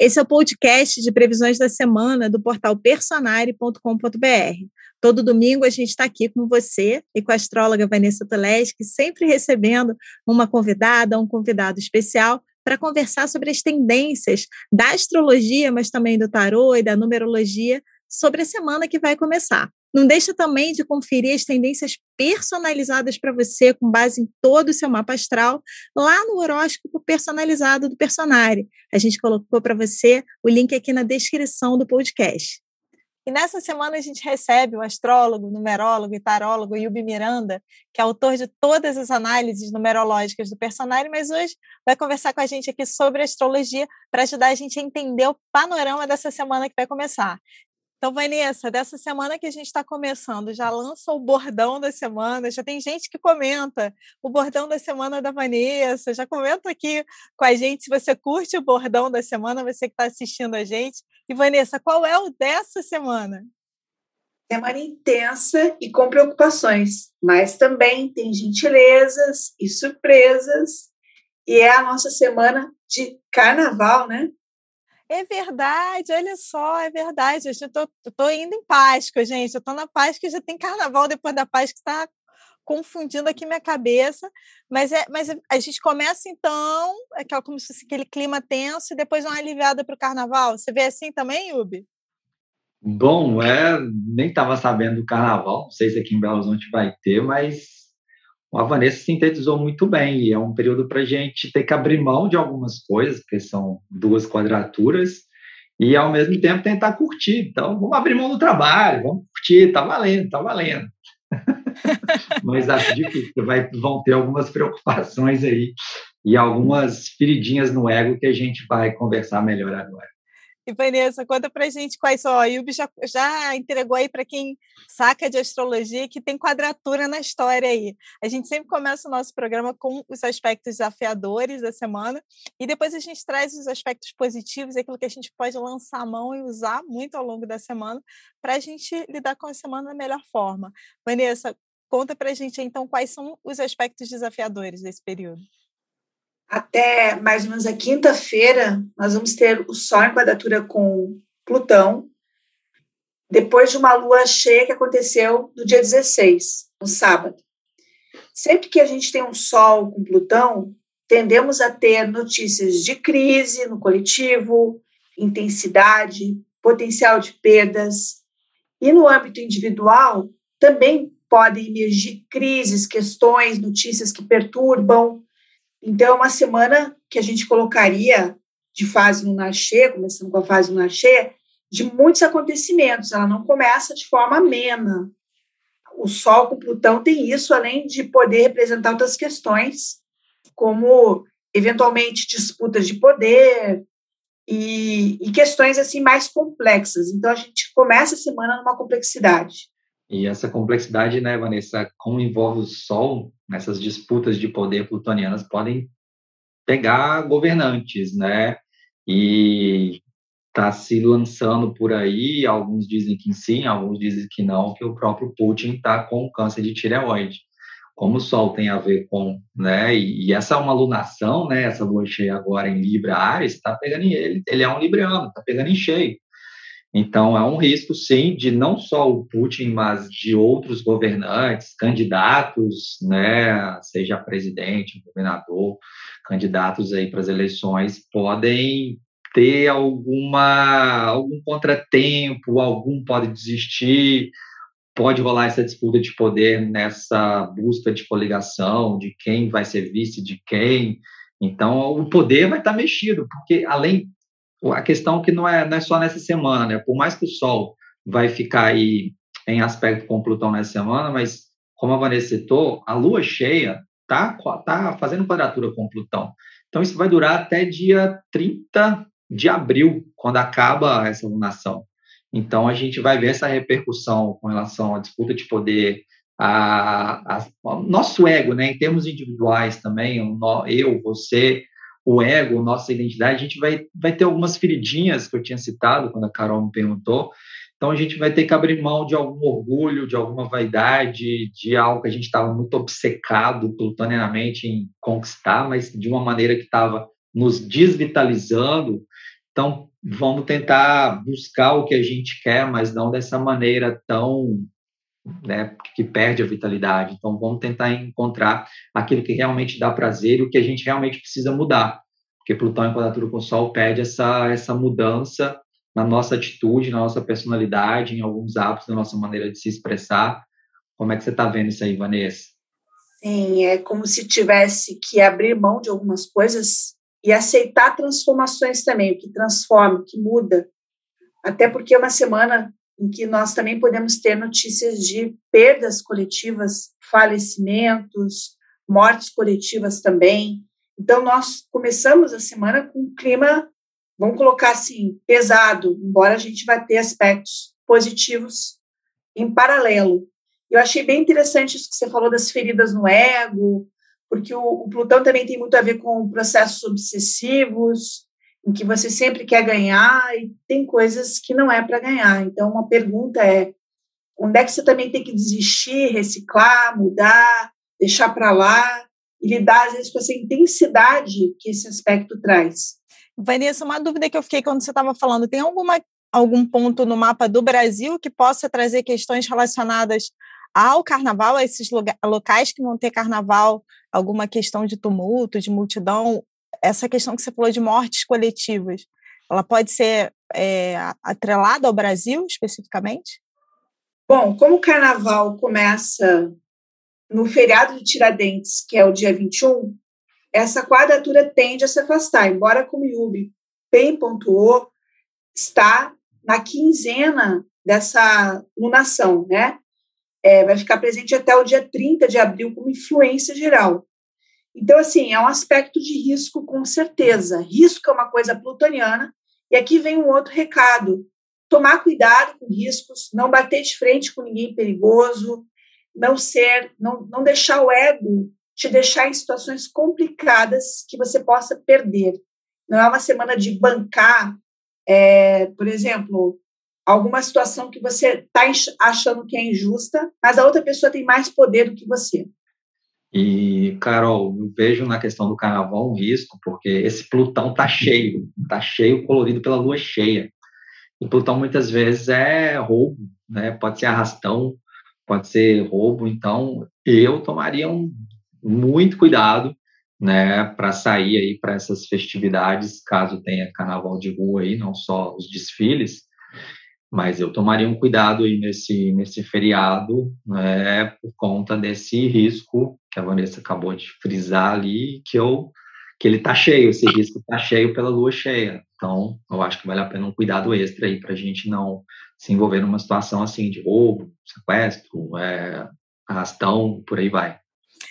Esse é o podcast de previsões da semana do portal personare.com.br. Todo domingo a gente está aqui com você e com a astróloga Vanessa Toleski, sempre recebendo uma convidada, um convidado especial para conversar sobre as tendências da astrologia, mas também do tarô e da numerologia sobre a semana que vai começar. Não deixa também de conferir as tendências personalizadas para você, com base em todo o seu mapa astral, lá no horóscopo personalizado do Personari. A gente colocou para você o link aqui na descrição do podcast. E nessa semana a gente recebe o astrólogo, numerólogo e tarólogo Yubi Miranda, que é autor de todas as análises numerológicas do personagem, mas hoje vai conversar com a gente aqui sobre astrologia para ajudar a gente a entender o panorama dessa semana que vai começar. Então, Vanessa, dessa semana que a gente está começando, já lança o bordão da semana, já tem gente que comenta o bordão da semana da Vanessa, já comenta aqui com a gente se você curte o bordão da semana, você que está assistindo a gente. E, Vanessa, qual é o dessa semana? Semana intensa e com preocupações, mas também tem gentilezas e surpresas, e é a nossa semana de carnaval, né? É verdade, olha só, é verdade. Eu tô, tô indo em Páscoa, gente. Eu tô na Páscoa, já tem carnaval depois da Páscoa, que está confundindo aqui minha cabeça. Mas, é, mas a gente começa, então, aquela, como se fosse aquele clima tenso, e depois uma aliviada para o carnaval. Você vê assim também, Yubi? Bom, é, nem estava sabendo do carnaval, não sei se aqui em Belo Horizonte vai ter, mas a Vanessa sintetizou muito bem, e é um período para a gente ter que abrir mão de algumas coisas, porque são duas quadraturas, e ao mesmo tempo tentar curtir. Então, vamos abrir mão do trabalho, vamos curtir, tá valendo, tá valendo. Mas acho difícil, vai, vão ter algumas preocupações aí e algumas feridinhas no ego que a gente vai conversar melhor agora. E Vanessa, conta pra gente quais são. A Yubi já, já entregou aí para quem saca de astrologia que tem quadratura na história aí. A gente sempre começa o nosso programa com os aspectos desafiadores da semana e depois a gente traz os aspectos positivos, aquilo que a gente pode lançar a mão e usar muito ao longo da semana para a gente lidar com a semana da melhor forma. Vanessa, conta pra gente então quais são os aspectos desafiadores desse período até mais ou menos a quinta-feira, nós vamos ter o Sol em quadratura com Plutão, depois de uma lua cheia que aconteceu no dia 16, no sábado. Sempre que a gente tem um Sol com Plutão, tendemos a ter notícias de crise no coletivo, intensidade, potencial de perdas. E no âmbito individual, também podem emergir crises, questões, notícias que perturbam, então, é uma semana que a gente colocaria de fase lunar cheia, começando com a fase lunar cheia, de muitos acontecimentos. Ela não começa de forma amena. O Sol com Plutão tem isso, além de poder representar outras questões, como eventualmente disputas de poder e, e questões assim mais complexas. Então a gente começa a semana numa complexidade. E essa complexidade, né, Vanessa, como envolve o Sol, nessas disputas de poder plutonianas podem pegar governantes, né? E está se lançando por aí, alguns dizem que sim, alguns dizem que não, que o próprio Putin está com câncer de tireoide. Como o Sol tem a ver com, né? E, essa é uma lunação, né? Essa lua cheia agora em Libra, Ares, está pegando em ele, ele é um libriano, está pegando em cheio. Então, há um risco, sim, de não só o Putin, mas de outros governantes, candidatos, né, seja presidente, governador, candidatos aí para as eleições, podem ter alguma algum contratempo, algum pode desistir, pode rolar essa disputa de poder nessa busca de coligação, de quem vai ser vice de quem. Então, o poder vai estar mexido, porque além a questão que não é, não é só nessa semana, né? Por mais que o Sol vai ficar aí em aspecto com Plutão nessa semana, mas como a Vanessa citou, a Lua cheia tá, tá fazendo quadratura com Plutão. Então isso vai durar até dia 30 de abril, quando acaba essa lunação. Então a gente vai ver essa repercussão com relação à disputa de poder, a, a, a nosso ego, né, em termos individuais também, eu, você, o ego, nossa identidade, a gente vai, vai ter algumas feridinhas que eu tinha citado quando a Carol me perguntou. Então a gente vai ter que abrir mão de algum orgulho, de alguma vaidade, de algo que a gente estava muito obcecado plutonianamente em conquistar, mas de uma maneira que estava nos desvitalizando. Então, vamos tentar buscar o que a gente quer, mas não dessa maneira tão né, que perde a vitalidade. Então, vamos tentar encontrar aquilo que realmente dá prazer e o que a gente realmente precisa mudar. Porque Plutão em quadratura com o Sol pede essa, essa mudança na nossa atitude, na nossa personalidade, em alguns hábitos, na nossa maneira de se expressar. Como é que você está vendo isso aí, Vanessa? Sim, é como se tivesse que abrir mão de algumas coisas e aceitar transformações também, o que transforma, o que muda. Até porque uma semana em que nós também podemos ter notícias de perdas coletivas, falecimentos, mortes coletivas também. Então, nós começamos a semana com um clima, vamos colocar assim, pesado, embora a gente vá ter aspectos positivos em paralelo. Eu achei bem interessante isso que você falou das feridas no ego, porque o, o Plutão também tem muito a ver com processos obsessivos, em que você sempre quer ganhar e tem coisas que não é para ganhar. Então, uma pergunta é: onde é que você também tem que desistir, reciclar, mudar, deixar para lá e lidar, às vezes, com essa intensidade que esse aspecto traz? Vanessa, uma dúvida que eu fiquei quando você estava falando: tem alguma, algum ponto no mapa do Brasil que possa trazer questões relacionadas ao carnaval, a esses locais que vão ter carnaval, alguma questão de tumulto, de multidão, essa questão que você falou de mortes coletivas, ela pode ser é, atrelada ao Brasil especificamente? Bom, como o carnaval começa no feriado de Tiradentes, que é o dia 21, essa quadratura tende a se afastar, embora como Yubi bem pontuou, está na quinzena dessa lunação, né? É, vai ficar presente até o dia 30 de abril como influência geral. Então, assim, é um aspecto de risco, com certeza. Risco é uma coisa plutoniana. E aqui vem um outro recado: tomar cuidado com riscos, não bater de frente com ninguém perigoso, não ser, não, não deixar o ego te deixar em situações complicadas que você possa perder. Não é uma semana de bancar, é, por exemplo, alguma situação que você está achando que é injusta, mas a outra pessoa tem mais poder do que você. E, Carol, eu vejo na questão do carnaval um risco, porque esse Plutão tá cheio, tá cheio, colorido pela lua cheia. E Plutão muitas vezes é roubo, né? Pode ser arrastão, pode ser roubo. Então, eu tomaria um, muito cuidado, né, para sair aí para essas festividades, caso tenha carnaval de rua aí, não só os desfiles, mas eu tomaria um cuidado aí nesse, nesse feriado, né, por conta desse risco que a Vanessa acabou de frisar ali, que, eu, que ele tá cheio, esse risco tá cheio pela lua cheia. Então, eu acho que vale a pena um cuidado extra aí para a gente não se envolver numa situação assim de roubo, sequestro, é, arrastão, por aí vai.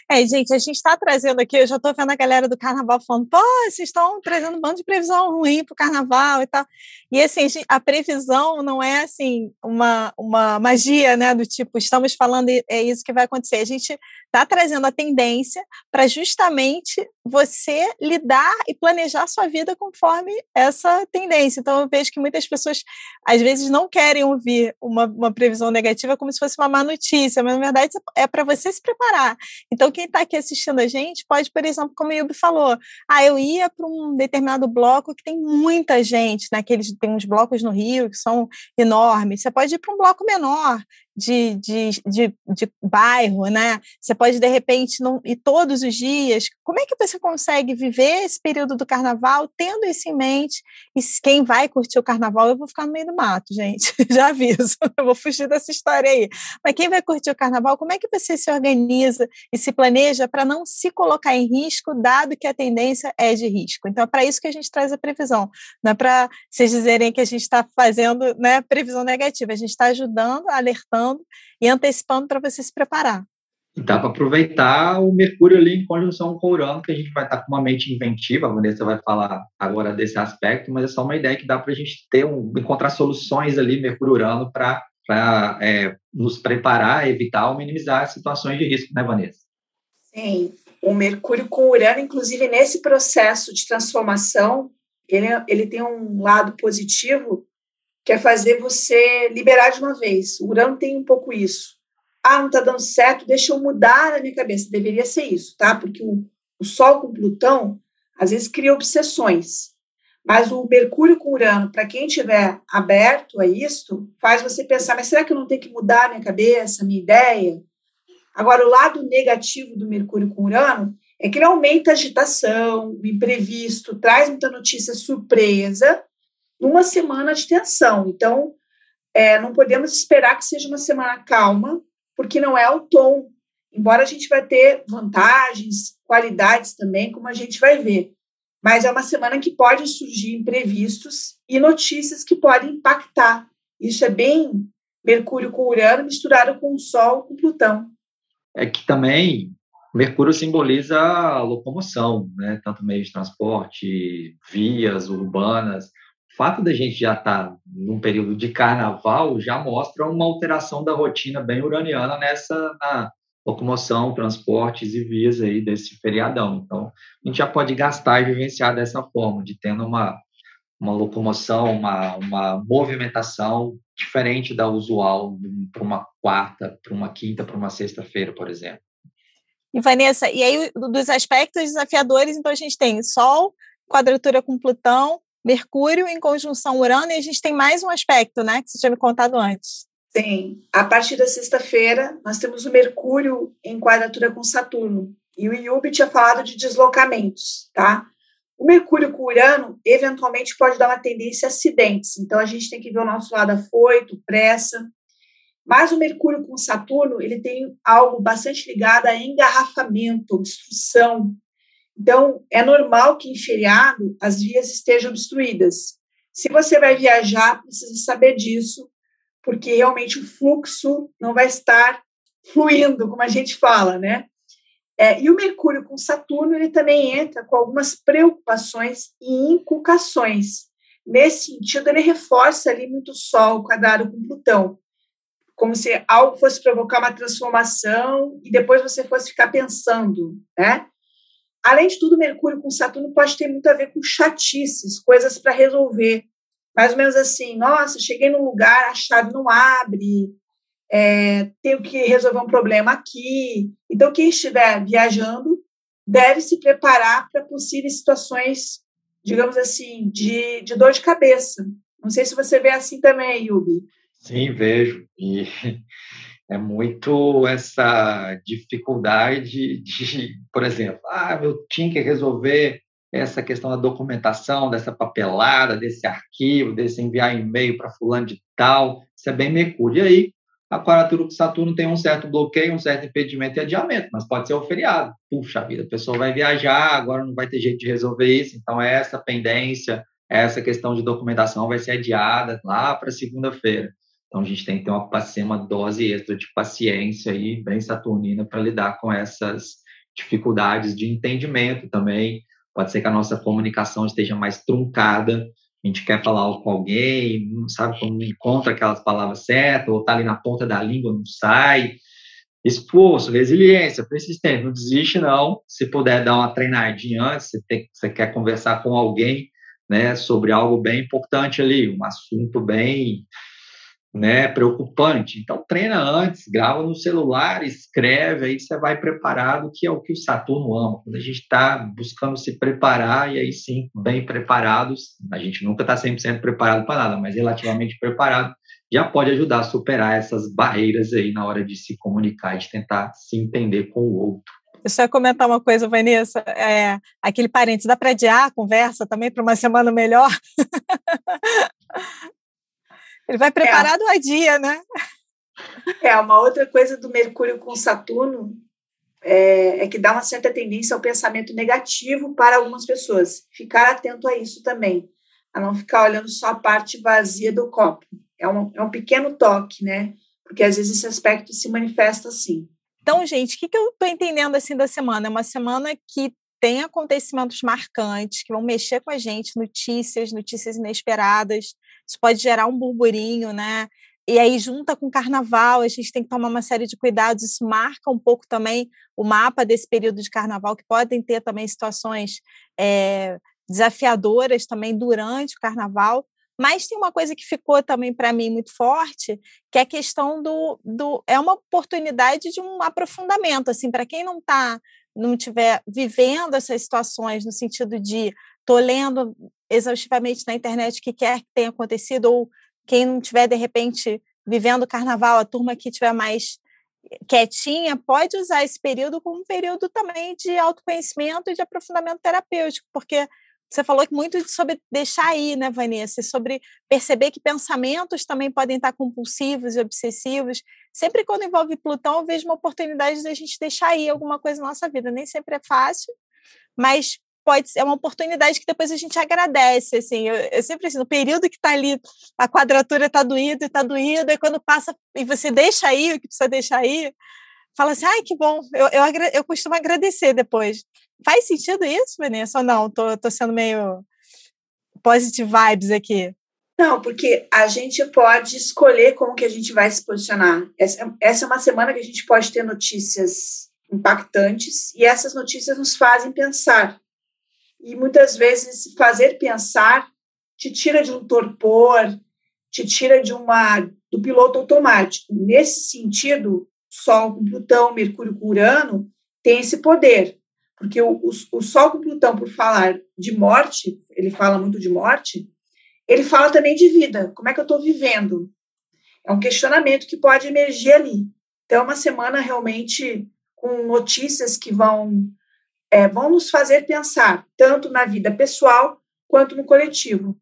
É, gente, a gente está trazendo aqui, eu já estou vendo a galera do carnaval falando, pô, vocês estão trazendo um bando de previsão ruim para o carnaval e tal. E assim, a previsão não é assim uma, uma magia, né? Do tipo, estamos falando é isso que vai acontecer. A gente está trazendo a tendência para justamente você lidar e planejar a sua vida conforme essa tendência. Então, eu vejo que muitas pessoas, às vezes, não querem ouvir uma, uma previsão negativa como se fosse uma má notícia, mas, na verdade, é para você se preparar. Então, quem está aqui assistindo a gente pode, por exemplo, como o Yubi falou, ah, eu ia para um determinado bloco que tem muita gente, naqueles, tem uns blocos no Rio que são enormes, você pode ir para um bloco menor, de, de, de, de, bairro, né? Você pode, de repente, não ir todos os dias. Como é que você consegue viver esse período do carnaval tendo isso em mente? E quem vai curtir o carnaval, eu vou ficar no meio do mato, gente. Já aviso, eu vou fugir dessa história aí. Mas quem vai curtir o carnaval, como é que você se organiza e se planeja para não se colocar em risco, dado que a tendência é de risco? Então, é para isso que a gente traz a previsão. Não é para vocês dizerem que a gente está fazendo né, previsão negativa, a gente está ajudando, alertando e antecipando para você se preparar. E dá para aproveitar o Mercúrio ali em conjunção com o Urano, que a gente vai estar tá com uma mente inventiva. A Vanessa vai falar agora desse aspecto, mas é só uma ideia que dá para a gente ter um, encontrar soluções ali, Mercúrio-Urano, para é, nos preparar, evitar ou minimizar situações de risco, né, Vanessa? Sim, o Mercúrio com Urano, inclusive nesse processo de transformação, ele, ele tem um lado positivo que é fazer você liberar de uma vez. O Urano tem um pouco isso. Ah, não está dando certo, deixa eu mudar a minha cabeça. Deveria ser isso, tá? Porque o, o Sol com Plutão, às vezes, cria obsessões. Mas o Mercúrio com Urano, para quem estiver aberto a isto, faz você pensar: mas será que eu não tenho que mudar minha cabeça, minha ideia? Agora, o lado negativo do Mercúrio com Urano é que ele aumenta a agitação, o imprevisto, traz muita notícia surpresa numa semana de tensão. Então, é, não podemos esperar que seja uma semana calma, porque não é o tom. Embora a gente vai ter vantagens, qualidades também, como a gente vai ver. Mas é uma semana que pode surgir imprevistos e notícias que podem impactar. Isso é bem Mercúrio com Urano misturado com o Sol com Plutão é que também Mercúrio simboliza a locomoção, né? tanto meio de transporte, vias urbanas. Fato da gente já estar tá num período de carnaval já mostra uma alteração da rotina bem uraniana nessa na locomoção, transportes e vias aí desse feriadão. Então, a gente já pode gastar e vivenciar dessa forma, de tendo uma, uma locomoção, uma, uma movimentação diferente da usual para uma quarta, para uma quinta, para uma sexta-feira, por exemplo. E Vanessa, e aí dos aspectos desafiadores, então a gente tem Sol, quadratura com Plutão, Mercúrio em conjunção Urano, e a gente tem mais um aspecto, né, que você tinha me contado antes. Sim, a partir da sexta-feira nós temos o Mercúrio em quadratura com Saturno, e o Yubi tinha falado de deslocamentos, tá? O Mercúrio com Urano, eventualmente, pode dar uma tendência a acidentes. Então, a gente tem que ver o nosso lado afoito, pressa. Mas o Mercúrio com Saturno, ele tem algo bastante ligado a engarrafamento, obstrução. Então, é normal que em feriado as vias estejam obstruídas. Se você vai viajar, precisa saber disso, porque realmente o fluxo não vai estar fluindo, como a gente fala, né? É, e o Mercúrio com Saturno, ele também entra com algumas preocupações e inculcações. Nesse sentido, ele reforça ali muito o Sol quadrado com Plutão, como se algo fosse provocar uma transformação e depois você fosse ficar pensando, né? Além de tudo, Mercúrio com Saturno pode ter muito a ver com chatices, coisas para resolver. Mais ou menos assim, nossa, cheguei num lugar, a chave não abre, é, tenho que resolver um problema aqui. Então, quem estiver viajando deve se preparar para possíveis situações, digamos assim, de, de dor de cabeça. Não sei se você vê assim também, Yubi. Sim, vejo. E é muito essa dificuldade de, por exemplo, ah, eu tinha que resolver essa questão da documentação, dessa papelada, desse arquivo, desse enviar e-mail para fulano de tal, isso é bem Mercúrio. E aí, a quadratura Saturno tem um certo bloqueio, um certo impedimento e adiamento, mas pode ser o feriado. Puxa vida, a pessoa vai viajar, agora não vai ter jeito de resolver isso, então essa pendência, essa questão de documentação vai ser adiada lá para segunda-feira. Então a gente tem que ter uma, uma dose extra de paciência aí, bem saturnina, para lidar com essas dificuldades de entendimento também. Pode ser que a nossa comunicação esteja mais truncada, a gente quer falar com alguém, não sabe como encontra aquelas palavras certas, ou está ali na ponta da língua, não sai. Esforço, resiliência, persistência, não desiste não. Se puder dar uma treinadinha antes, você, tem, você quer conversar com alguém né, sobre algo bem importante ali, um assunto bem né, preocupante. Então treina antes, grava no celular, escreve, aí você vai preparado, que é o que o Saturno ama. Quando a gente está buscando se preparar, e aí sim, bem preparados, a gente nunca está 100% preparado para nada, mas relativamente preparado, já pode ajudar a superar essas barreiras aí na hora de se comunicar e de tentar se entender com o outro. Eu só ia comentar uma coisa, Vanessa. É, aquele parênteses, dá para adiar a conversa também para uma semana melhor? Ele vai preparado é. a dia, né? É, uma outra coisa do Mercúrio com Saturno é, é, que dá uma certa tendência ao pensamento negativo para algumas pessoas. Ficar atento a isso também, a não ficar olhando só a parte vazia do copo. É um, é um pequeno toque, né? Porque às vezes esse aspecto se manifesta assim. Então, gente, o que, que eu estou entendendo assim da semana? É uma semana que tem acontecimentos marcantes que vão mexer com a gente, notícias, notícias inesperadas. Isso pode gerar um burburinho, né? E aí, junta com o carnaval, a gente tem que tomar uma série de cuidados. Isso marca um pouco também o mapa desse período de carnaval, que podem ter também situações é, desafiadoras também durante o carnaval. Mas tem uma coisa que ficou também para mim muito forte, que é a questão do, do é uma oportunidade de um aprofundamento, assim, para quem não está não estiver vivendo essas situações no sentido de tô lendo exaustivamente na internet o que quer que tenha acontecido, ou quem não tiver, de repente, vivendo o carnaval, a turma que tiver mais quietinha, pode usar esse período como um período também de autoconhecimento e de aprofundamento terapêutico, porque você falou muito sobre deixar ir, né, Vanessa? Sobre perceber que pensamentos também podem estar compulsivos e obsessivos. Sempre quando envolve Plutão, eu vejo uma oportunidade de a gente deixar ir alguma coisa na nossa vida. Nem sempre é fácil, mas pode é uma oportunidade que depois a gente agradece, assim, eu, eu sempre assim, no período que está ali, a quadratura está doída, está doída, e quando passa e você deixa aí o que precisa deixar aí, fala assim, ai, que bom, eu, eu, eu costumo agradecer depois. Faz sentido isso, Vanessa, ou não? Tô, tô sendo meio positive vibes aqui. Não, porque a gente pode escolher como que a gente vai se posicionar. Essa, essa é uma semana que a gente pode ter notícias impactantes e essas notícias nos fazem pensar. E muitas vezes fazer pensar te tira de um torpor, te tira de uma do piloto automático. Nesse sentido, Sol com Plutão, Mercúrio com Urano tem esse poder, porque o, o, o Sol com Plutão, por falar de morte, ele fala muito de morte, ele fala também de vida. Como é que eu estou vivendo? É um questionamento que pode emergir ali. Então, é uma semana realmente com notícias que vão, é, vão nos fazer pensar, tanto na vida pessoal quanto no coletivo.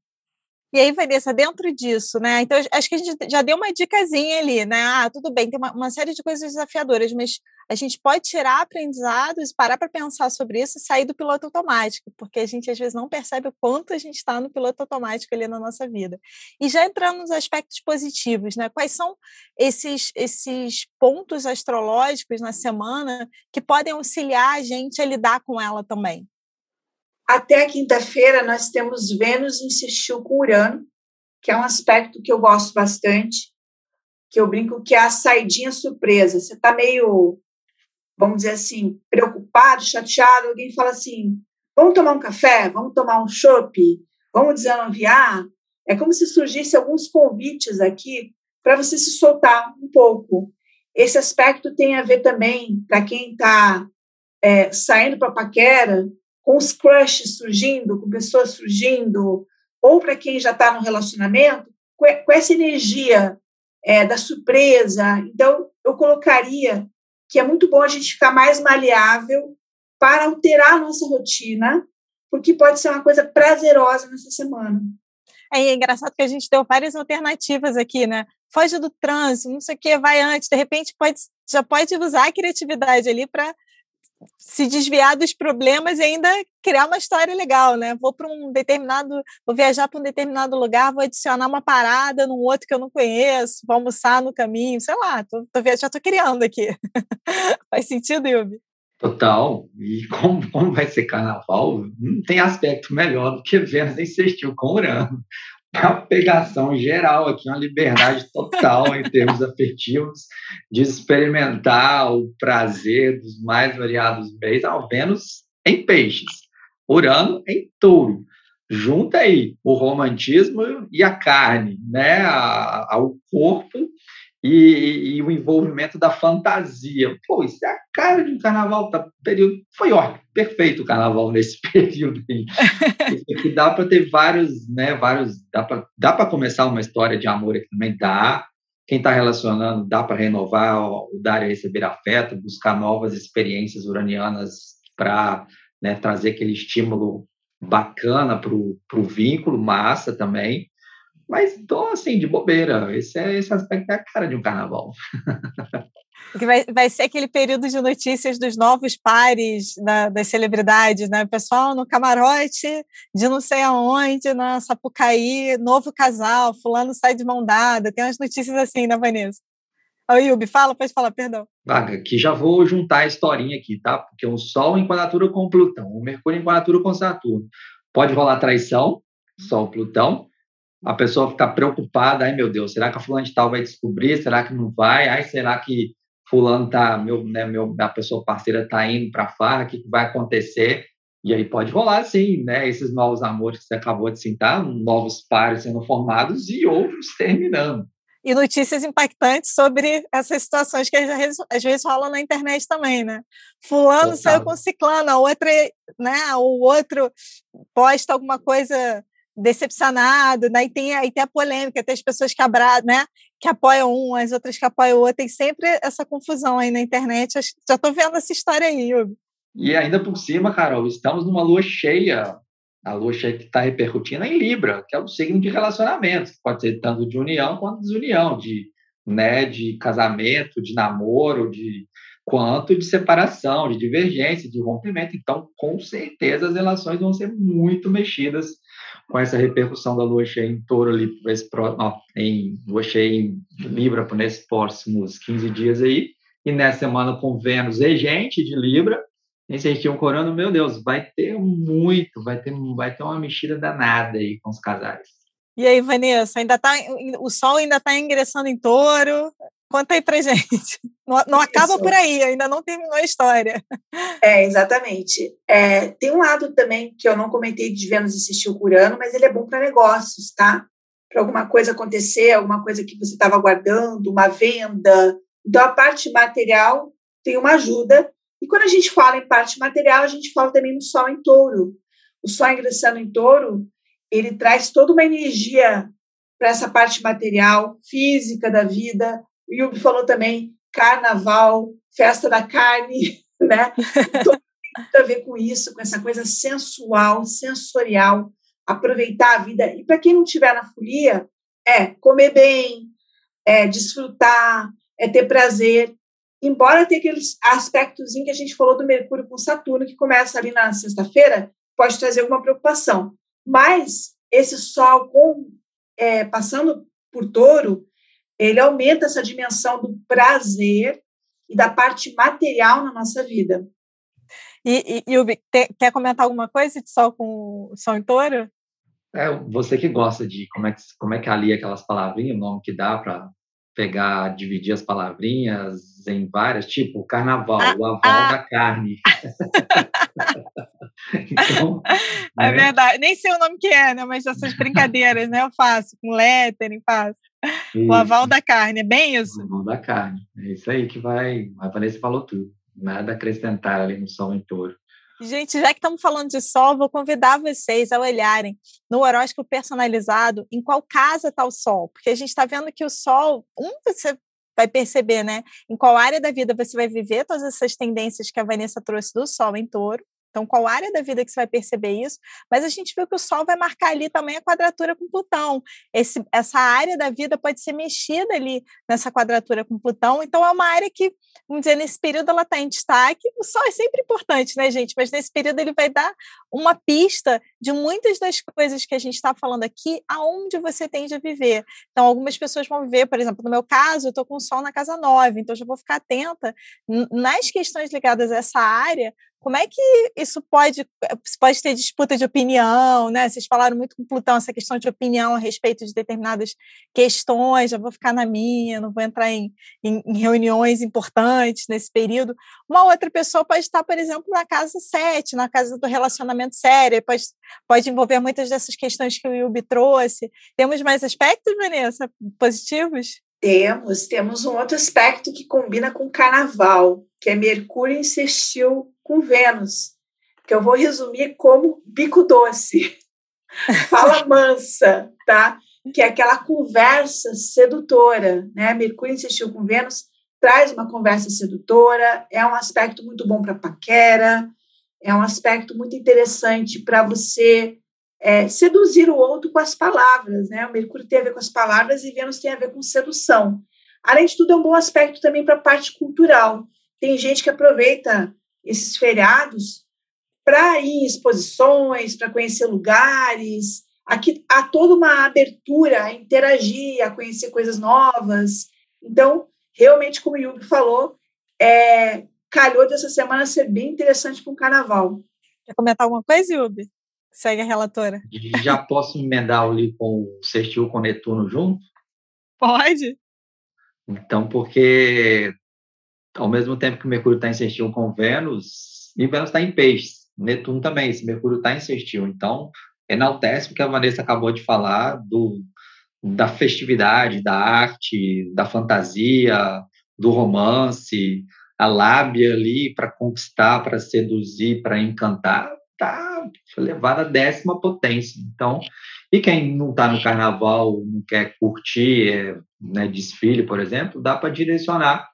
E aí, Vanessa, dentro disso, né? Então, acho que a gente já deu uma dicasinha ali, né? Ah, tudo bem, tem uma, uma série de coisas desafiadoras, mas a gente pode tirar aprendizados, parar para pensar sobre isso e sair do piloto automático, porque a gente às vezes não percebe o quanto a gente está no piloto automático ali na nossa vida. E já entrando nos aspectos positivos, né? Quais são esses, esses pontos astrológicos na semana que podem auxiliar a gente a lidar com ela também? Até quinta-feira, nós temos Vênus insistiu com Urano, que é um aspecto que eu gosto bastante, que eu brinco que é a saidinha surpresa. Você está meio, vamos dizer assim, preocupado, chateado, alguém fala assim, vamos tomar um café, vamos tomar um chopp, vamos desanuviar. É como se surgisse alguns convites aqui para você se soltar um pouco. Esse aspecto tem a ver também, para quem está é, saindo para paquera, com os crushes surgindo, com pessoas surgindo, ou para quem já está no relacionamento, com, essa energia é, da surpresa. Então, eu colocaria que é muito bom a gente ficar mais maleável para alterar a nossa rotina, porque pode ser uma coisa prazerosa nessa semana. É, engraçado que a gente deu várias alternativas aqui, né? Foge do trânsito, não sei o que, vai antes. De repente, pode, já pode usar a criatividade ali para se desviar dos problemas e ainda criar uma história legal, né? Vou para um determinado, vou viajar para um determinado lugar, vou adicionar uma parada num outro que eu não conheço, vou almoçar no caminho, sei lá, tô, tô, já estou criando aqui. Faz sentido, Yubi? Total. E como, como vai ser carnaval, não tem aspecto melhor do que Vênus insistiu com Urano uma pegação geral aqui, uma liberdade total em termos afetivos, de experimentar o prazer dos mais variados meios, ao menos em peixes. Urano em touro. Junta aí o romantismo e a carne, né? ao corpo e, e, o envolvimento da fantasia. Pô, isso é a cara de um carnaval. Tá, período, foi ótimo, perfeito o carnaval nesse período aí. Dá para ter vários, né? Vários, dá para começar uma história de amor aqui também dá. Quem está relacionando, dá para renovar, o dar e receber afeto, buscar novas experiências uranianas para né, trazer aquele estímulo bacana para o vínculo, massa também. Mas tô assim, de bobeira. Esse, é, esse aspecto é a cara de um carnaval. Que vai, vai ser aquele período de notícias dos novos pares da, das celebridades, né? O pessoal no camarote de não sei aonde, na Sapucaí, novo casal, fulano sai de mão dada. Tem umas notícias assim, né, Vanessa? Ô, Yubi, fala, pode falar, perdão. Vaga, que já vou juntar a historinha aqui, tá? Porque o Sol em quadratura com Plutão, o Mercúrio em quadratura com Saturno. Pode rolar traição, Sol, Plutão, a pessoa fica preocupada, ai meu Deus, será que a fulano de tal vai descobrir? Será que não vai? Ai, será que fulano tá, meu, né, meu, a pessoa parceira tá indo para farra, o que, que vai acontecer? E aí pode rolar, sim, né? Esses novos amores que você acabou de citar, novos pares sendo formados e outros terminando. E notícias impactantes sobre essas situações que às vezes rolam na internet também, né? Fulano Total. saiu com ciclano, a outra, né? O outro posta alguma coisa decepcionado, né? E tem, aí tem a polêmica, tem as pessoas que abraçam, né? Que apoiam um, as outras que apoiam outro. Tem sempre essa confusão aí na internet. Já estou vendo essa história aí. E ainda por cima, Carol, estamos numa lua cheia. A lua cheia que está repercutindo em Libra, que é o signo de relacionamento. Pode ser tanto de união quanto de desunião, de, né, de casamento, de namoro, de quanto de separação, de divergência, de rompimento. Então, com certeza, as relações vão ser muito mexidas com essa repercussão da lua cheia em touro ali, esse, ó, em lua cheia em Libra, por nesses próximos 15 dias aí, e nessa semana com Vênus regente de Libra, um corando, meu Deus, vai ter muito, vai ter, vai ter uma mexida danada aí com os casais. E aí, Vanessa, ainda tá, o sol ainda está ingressando em touro, Conta aí pra gente. Não, não acaba por aí, ainda não terminou a história. É, exatamente. É, tem um lado também que eu não comentei de Vênus insistir o Urano, mas ele é bom para negócios, tá? Para alguma coisa acontecer, alguma coisa que você estava aguardando, uma venda. Então, a parte material tem uma ajuda. E quando a gente fala em parte material, a gente fala também no Sol em touro. O Sol ingressando em touro, ele traz toda uma energia para essa parte material, física da vida, o Yubi falou também carnaval, festa da carne, né? Então, muito a ver com isso, com essa coisa sensual, sensorial, aproveitar a vida. E para quem não estiver na folia, é comer bem, é desfrutar, é ter prazer. Embora tenha aqueles aspectos que a gente falou do Mercúrio com Saturno, que começa ali na sexta-feira, pode trazer alguma preocupação. Mas esse Sol com, é, passando por touro, ele aumenta essa dimensão do prazer e da parte material na nossa vida. E, e, e quer comentar alguma coisa de sol com sol em touro? É, você que gosta de como é que, como é que alia aquelas palavrinhas, o nome que dá para pegar, dividir as palavrinhas em várias, tipo carnaval, ah, o aval ah. da carne. então, é né? verdade, nem sei o nome que é, né? Mas essas brincadeiras, né? Eu faço com lettering, faço. Isso. O aval da carne, é bem isso? O aval da carne, é isso aí que vai. A Vanessa falou tudo. Nada acrescentar ali no sol em touro. Gente, já que estamos falando de sol, vou convidar vocês a olharem no horóscopo personalizado em qual casa está o sol, porque a gente está vendo que o sol, um, você vai perceber, né, em qual área da vida você vai viver todas essas tendências que a Vanessa trouxe do sol em touro, então, qual área da vida que você vai perceber isso? Mas a gente viu que o Sol vai marcar ali também a quadratura com Plutão. Esse, essa área da vida pode ser mexida ali nessa quadratura com Plutão. Então, é uma área que, vamos dizer, nesse período ela está em destaque. O Sol é sempre importante, né, gente? Mas nesse período ele vai dar uma pista de muitas das coisas que a gente está falando aqui, aonde você tende a viver. Então, algumas pessoas vão viver, por exemplo, no meu caso, eu estou com o Sol na casa 9, então já vou ficar atenta nas questões ligadas a essa área, como é que isso pode, pode ter disputa de opinião, né? Vocês falaram muito com Plutão essa questão de opinião a respeito de determinadas questões, já vou ficar na minha, não vou entrar em, em, em reuniões importantes nesse período. Uma outra pessoa pode estar, por exemplo, na casa 7, na casa do relacionamento sério, pode, pode envolver muitas dessas questões que o Yubi trouxe. Temos mais aspectos, Vanessa, positivos? Temos, temos um outro aspecto que combina com carnaval, que é Mercúrio insistiu com Vênus, que eu vou resumir como bico doce, fala mansa, tá? Que é aquela conversa sedutora, né? Mercúrio insistiu com Vênus, traz uma conversa sedutora, é um aspecto muito bom para paquera, é um aspecto muito interessante para você é, seduzir o outro com as palavras, né? O Mercúrio tem a ver com as palavras e Vênus tem a ver com sedução. Além de tudo, é um bom aspecto também para a parte cultural. Tem gente que aproveita esses feriados para ir em exposições, para conhecer lugares. Aqui há toda uma abertura a interagir, a conhecer coisas novas. Então, realmente, como o Yubi falou, é, calhou dessa semana ser bem interessante para o carnaval. Quer comentar alguma coisa, Yubi? Segue a relatora. Já posso emendar ali com o sextil com Netuno junto? Pode. Então, porque ao mesmo tempo que Mercúrio está em sextil com Vênus, e Vênus está em peixes. Netuno também, esse Mercúrio está em sextil. Então, enaltece o que a Vanessa acabou de falar do, da festividade, da arte, da fantasia, do romance, a lábia ali para conquistar, para seduzir, para encantar, tá levada à décima potência. Então, e quem não está no carnaval, não quer curtir é, né, desfile, por exemplo, dá para direcionar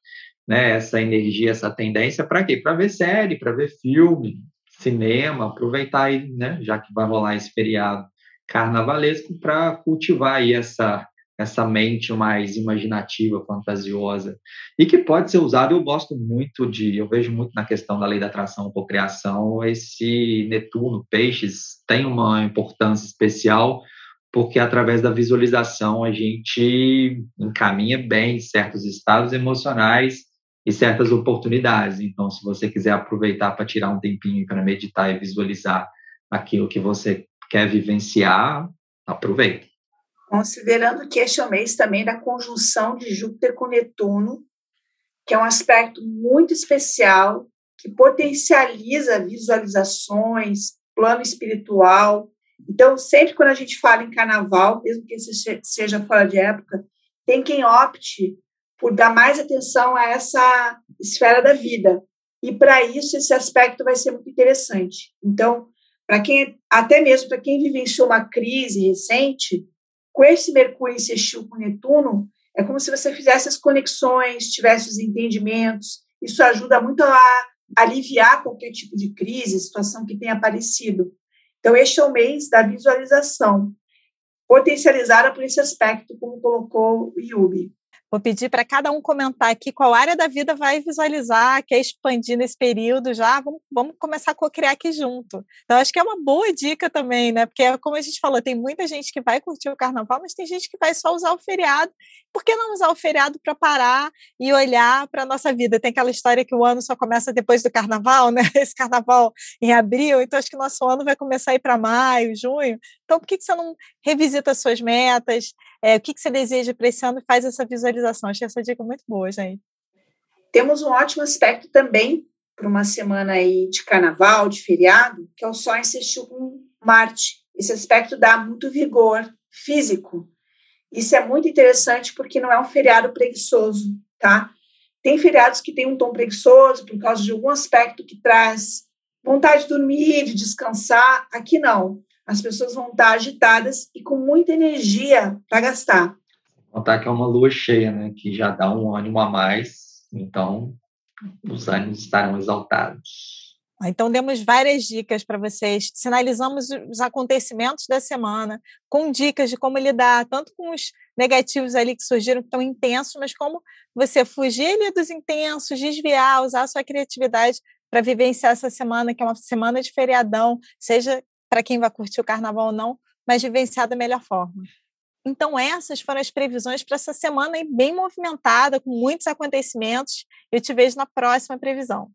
né, essa energia, essa tendência para quê? Para ver série, para ver filme, cinema, aproveitar aí, né, já que vai rolar esse feriado carnavalesco, para cultivar aí essa essa mente mais imaginativa, fantasiosa, e que pode ser usado. Eu gosto muito de, eu vejo muito na questão da lei da atração, cocriação, esse Netuno, Peixes, tem uma importância especial, porque através da visualização a gente encaminha bem certos estados emocionais e certas oportunidades. Então, se você quiser aproveitar para tirar um tempinho para meditar e visualizar aquilo que você quer vivenciar, aproveita. Considerando que este é o mês também da conjunção de Júpiter com Netuno, que é um aspecto muito especial, que potencializa visualizações, plano espiritual. Então, sempre quando a gente fala em carnaval, mesmo que seja fora de época, tem quem opte por dar mais atenção a essa esfera da vida. E para isso, esse aspecto vai ser muito interessante. Então, para quem, até mesmo para quem vivenciou uma crise recente, com esse Mercúrio insistiu com Netuno, é como se você fizesse as conexões, tivesse os entendimentos. Isso ajuda muito a aliviar qualquer tipo de crise, situação que tenha aparecido. Então, este é o mês da visualização, potencializada por esse aspecto, como colocou o Yubi. Vou pedir para cada um comentar aqui qual área da vida vai visualizar, quer expandir nesse período já. Vamos, vamos começar a co-criar aqui junto. Então, acho que é uma boa dica também, né? Porque, como a gente falou, tem muita gente que vai curtir o carnaval, mas tem gente que vai só usar o feriado. Por que não usar o feriado para parar e olhar para a nossa vida? Tem aquela história que o ano só começa depois do carnaval, né? Esse carnaval em abril, então acho que nosso ano vai começar a ir para maio, junho. Então, por que, que você não revisita suas metas? É, o que, que você deseja para esse ano e faz essa visualização? Achei essa dica muito boa, gente. Temos um ótimo aspecto também para uma semana aí de carnaval, de feriado, que é o Sol insistiu com Marte. Esse aspecto dá muito vigor físico. Isso é muito interessante porque não é um feriado preguiçoso, tá? Tem feriados que têm um tom preguiçoso por causa de algum aspecto que traz vontade de dormir, de descansar. Aqui não as pessoas vão estar agitadas e com muita energia para gastar. Contar que é uma lua cheia, né? Que já dá um ânimo a mais, então os ânimos estarão exaltados. Então, demos várias dicas para vocês, sinalizamos os acontecimentos da semana, com dicas de como lidar, tanto com os negativos ali que surgiram, que estão intensos, mas como você fugir ali dos intensos, desviar, usar a sua criatividade para vivenciar essa semana, que é uma semana de feriadão, seja para quem vai curtir o carnaval ou não, mas vivenciar da melhor forma. Então, essas foram as previsões para essa semana bem movimentada, com muitos acontecimentos. Eu te vejo na próxima previsão.